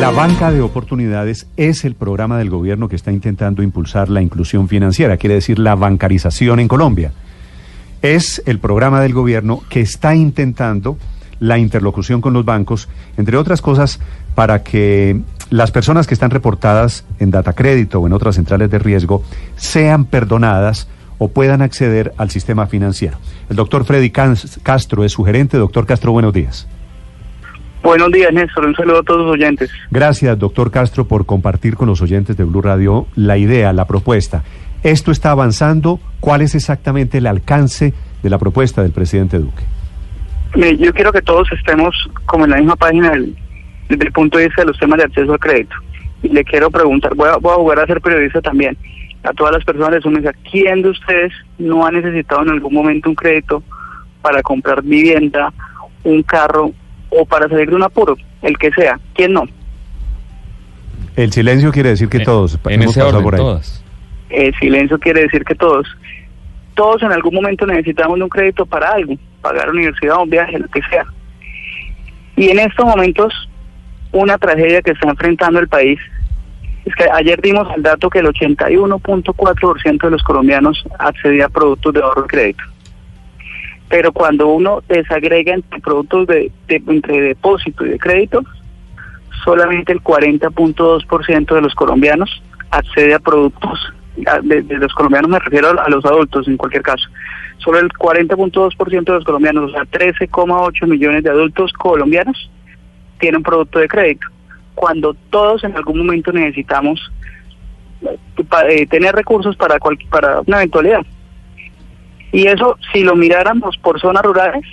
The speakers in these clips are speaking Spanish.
La banca de oportunidades es el programa del gobierno que está intentando impulsar la inclusión financiera, quiere decir la bancarización en Colombia. Es el programa del gobierno que está intentando la interlocución con los bancos, entre otras cosas, para que las personas que están reportadas en Datacrédito o en otras centrales de riesgo sean perdonadas o puedan acceder al sistema financiero. El doctor Freddy Cas- Castro es su gerente. Doctor Castro, buenos días. Buenos días, Néstor. Un saludo a todos los oyentes. Gracias, doctor Castro, por compartir con los oyentes de Blue Radio la idea, la propuesta. ¿Esto está avanzando? ¿Cuál es exactamente el alcance de la propuesta del presidente Duque? Mire, yo quiero que todos estemos como en la misma página del- desde el punto de vista de los temas de acceso al crédito. Y le quiero preguntar, voy a, voy a jugar a ser periodista también, a todas las personas de su mesa, ¿quién de ustedes no ha necesitado en algún momento un crédito para comprar vivienda, un carro o para salir de un apuro? El que sea. ¿Quién no? El silencio quiere decir que todos En hemos ese pasado orden, por ahí. todas. El silencio quiere decir que todos, todos en algún momento necesitamos de un crédito para algo, pagar universidad, un viaje, lo que sea. Y en estos momentos, una tragedia que está enfrentando el país es que ayer dimos el dato que el 81.4% de los colombianos accedía a productos de ahorro y crédito. Pero cuando uno desagrega entre productos de, entre depósito y de crédito, solamente el 40.2% de los colombianos accede a productos, de, los colombianos me refiero a, los adultos en cualquier caso, solo el 40.2% de los colombianos, o sea, 13,8 millones de adultos colombianos tienen producto de crédito, cuando todos en algún momento necesitamos eh, eh, tener recursos para, cual- para una eventualidad. Y eso, si lo miráramos por zonas rurales,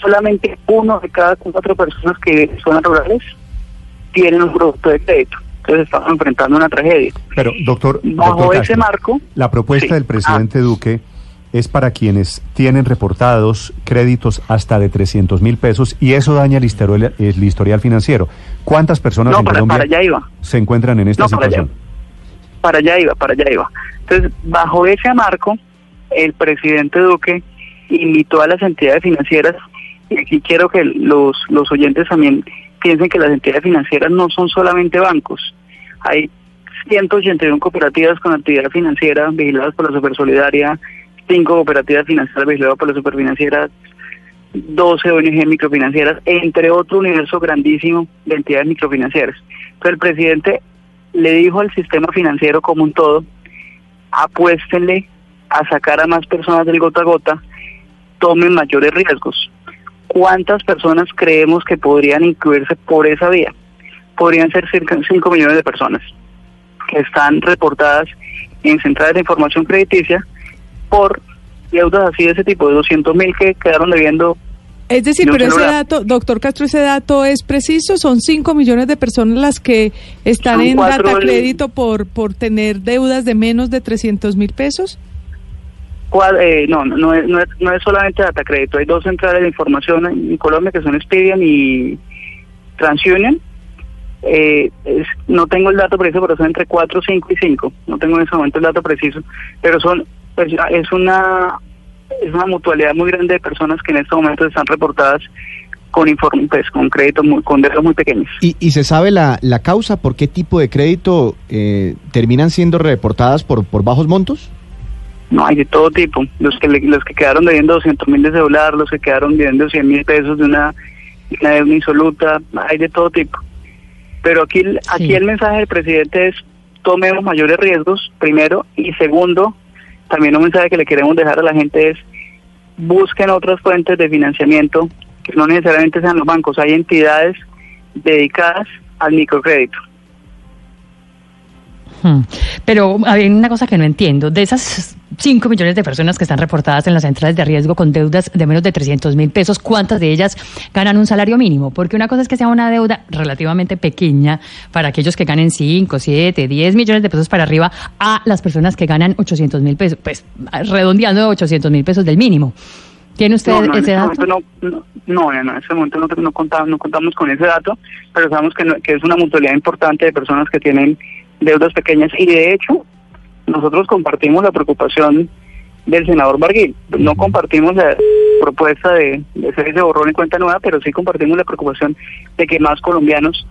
solamente uno de cada cuatro personas que viven en zonas rurales tienen un producto de crédito. Entonces estamos enfrentando una tragedia. Pero, doctor, Bajo doctor ese marco, la propuesta sí. del presidente Duque es para quienes tienen reportados créditos hasta de 300 mil pesos y eso daña el historial, el historial financiero. ¿Cuántas personas no, en para, Colombia para allá iba. se encuentran en esta No, para allá. situación? Para allá iba, para allá iba. Entonces, bajo ese marco, el presidente Duque invitó a las entidades financieras, y aquí quiero que los, los oyentes también piensen que las entidades financieras no son solamente bancos. Hay 181 cooperativas con actividad financiera vigiladas por la Supersolidaria, 5 cooperativas financieras vigiladas por la Superfinanciera, 12 ONG microfinancieras, entre otro universo grandísimo de entidades microfinancieras. Entonces el presidente le dijo al sistema financiero como un todo, apuéstenle a sacar a más personas del gota a gota, tomen mayores riesgos. ¿Cuántas personas creemos que podrían incluirse por esa vía? Podrían ser cerca de 5 millones de personas que están reportadas en centrales de información crediticia por deudas así de ese tipo, de 200 mil que quedaron debiendo Es decir, de pero ese dato, doctor Castro, ese dato es preciso. Son 5 millones de personas las que están Son en data crédito por, por tener deudas de menos de 300 mil pesos. Eh, no, no, no es, no, es, solamente data crédito. Hay dos centrales de información en Colombia que son Expedian y TransUnion. Eh, no tengo el dato preciso, pero son entre 4, 5 y 5. No tengo en ese momento el dato preciso, pero son pues, es una es una mutualidad muy grande de personas que en este momento están reportadas con informe, pues, con créditos muy, con deudas muy pequeños. ¿Y, y se sabe la, la causa por qué tipo de crédito eh, terminan siendo reportadas por, por bajos montos? No, hay de todo tipo. Los que le- los que quedaron debiendo 200 mil de celular, los que quedaron debiendo 100 mil pesos de una, una deuda insoluta, hay de todo tipo. Pero aquí, el- aquí el mensaje del presidente es tomemos mayores riesgos, primero, y segundo, también un mensaje que le queremos dejar a la gente es busquen otras fuentes de financiamiento que no necesariamente sean los bancos. Hay entidades dedicadas al microcrédito. Hmm. Pero hay una cosa que no entiendo. De esas 5 millones de personas que están reportadas en las centrales de riesgo con deudas de menos de 300 mil pesos, ¿cuántas de ellas ganan un salario mínimo? Porque una cosa es que sea una deuda relativamente pequeña para aquellos que ganen 5, 7, 10 millones de pesos para arriba a las personas que ganan 800 mil pesos, pues redondeando 800 mil pesos del mínimo. ¿Tiene usted no, no, ese en dato? este momento no, no, no, no, en este momento no, no, contamos, no contamos con ese dato, pero sabemos que, no- que es una mutualidad importante de personas que tienen deudas pequeñas y de hecho nosotros compartimos la preocupación del senador Barguil. No compartimos la propuesta de, de hacer ese borrón en cuenta nueva, pero sí compartimos la preocupación de que más colombianos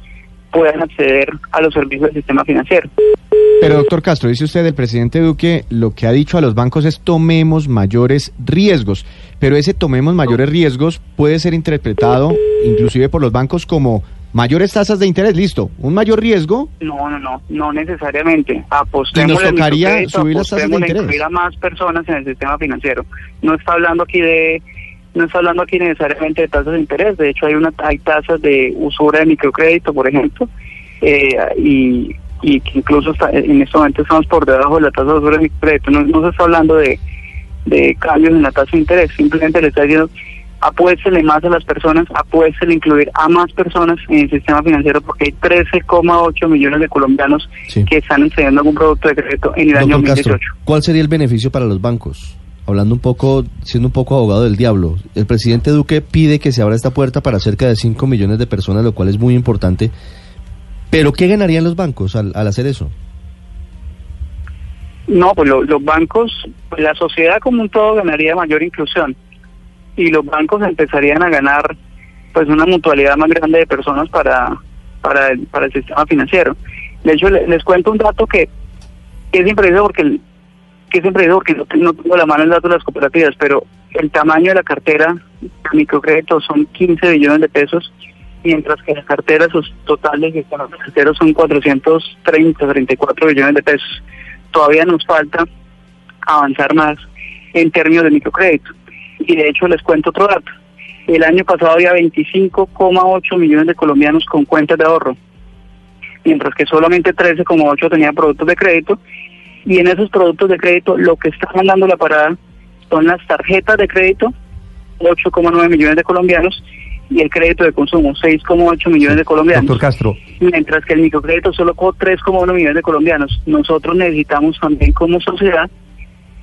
puedan acceder a los servicios del sistema financiero. Pero doctor Castro, dice usted, el presidente Duque lo que ha dicho a los bancos es tomemos mayores riesgos, pero ese tomemos mayores riesgos puede ser interpretado inclusive por los bancos como mayores tasas de interés, listo, un mayor riesgo, No, no, no, no necesariamente. Apostemos nos tocaría subir las tasas de interés. incluir a más personas en el sistema financiero. No está hablando aquí de no está hablando aquí necesariamente de tasas de interés. De hecho, hay una hay tasas de usura de microcrédito, por ejemplo, eh, y, y que incluso está- en este momento estamos por debajo de la tasa de usura de microcrédito. No, no se está hablando de, de cambios en la tasa de interés. Simplemente le está diciendo apuéstele más a las personas, apuéstele incluir a más personas en el sistema financiero porque hay 13,8 millones de colombianos Sí. que están accediendo a algún producto de crédito en el año Doctor 2018. Castro, ¿cuál sería el beneficio para los bancos? Hablando un poco, siendo un poco abogado del diablo, el presidente Duque pide que se abra esta puerta para cerca de 5 millones de personas, lo cual es muy importante. Pero ¿qué ganarían los bancos al, al hacer eso? No, pues lo- los bancos, pues la sociedad como un todo ganaría mayor inclusión y los bancos empezarían a ganar pues una mutualidad más grande de personas para para el, para el sistema financiero. De hecho, le- les cuento un dato que, que es impreciso porque es impreciso porque no, te- no tengo la mano el dato de las cooperativas, pero el tamaño de la cartera de microcrédito son 15 billones de pesos, mientras que la cartera sus total de financiero son 430, 34 billones de pesos. Todavía nos falta avanzar más en términos de microcrédito. Y de hecho les cuento otro dato. El año pasado había 25,8 millones de colombianos con cuentas de ahorro, mientras que solamente 13,8 tenían productos de crédito. Y en esos productos de crédito lo que está mandando la parada son las tarjetas de crédito, 8,9 millones de colombianos, y el crédito de consumo, 6,8 millones de colombianos Doctor Castro, mientras que el microcrédito solo con 3,1 millones de colombianos. Nosotros necesitamos también como sociedad,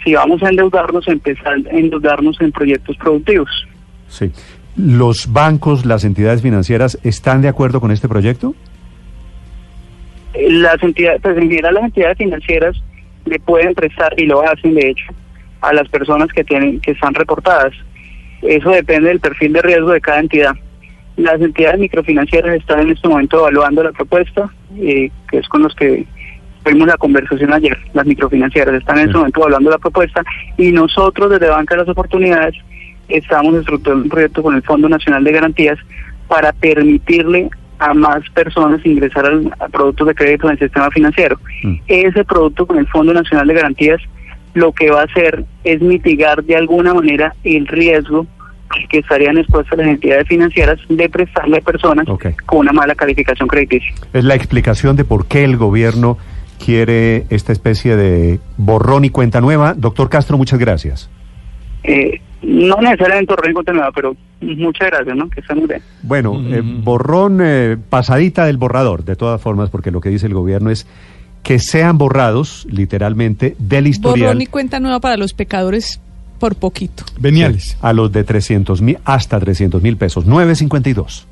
si vamos a endeudarnos, empezar a endeudarnos en proyectos productivos. sí. ¿Los bancos, las entidades financieras están de acuerdo con este proyecto? Eh, Las entidades, pues en general las entidades financieras le pueden prestar y lo hacen de hecho a las personas que tienen que están reportadas. Eso depende del perfil de riesgo de cada entidad. Las entidades microfinancieras están en este momento evaluando la propuesta, eh, que es con los que tuvimos la conversación ayer. Las microfinancieras están en este momento evaluando la propuesta y nosotros desde Banca de las Oportunidades estamos estructurando un proyecto con el Fondo Nacional de Garantías para permitirle a más personas ingresar al, a productos de crédito en el sistema financiero. Mm. Ese producto con el Fondo Nacional de Garantías lo que va a hacer es mitigar de alguna manera el riesgo que estarían expuestas las entidades financieras de prestarle a personas con una mala calificación crediticia. Es la explicación de por qué el gobierno quiere esta especie de borrón y cuenta nueva. Doctor Castro, muchas gracias. Eh, no necesariamente borrón y cuenta nueva, pero muchas gracias, ¿no? Que estén muy bien. Bueno, eh, borrón, eh, pasadita del borrador, de todas formas, porque lo que dice el gobierno es que sean borrados, literalmente, del historial Borrón y cuenta nueva para los pecadores por poquito. a los de 300 mil hasta 300 mil pesos. 952.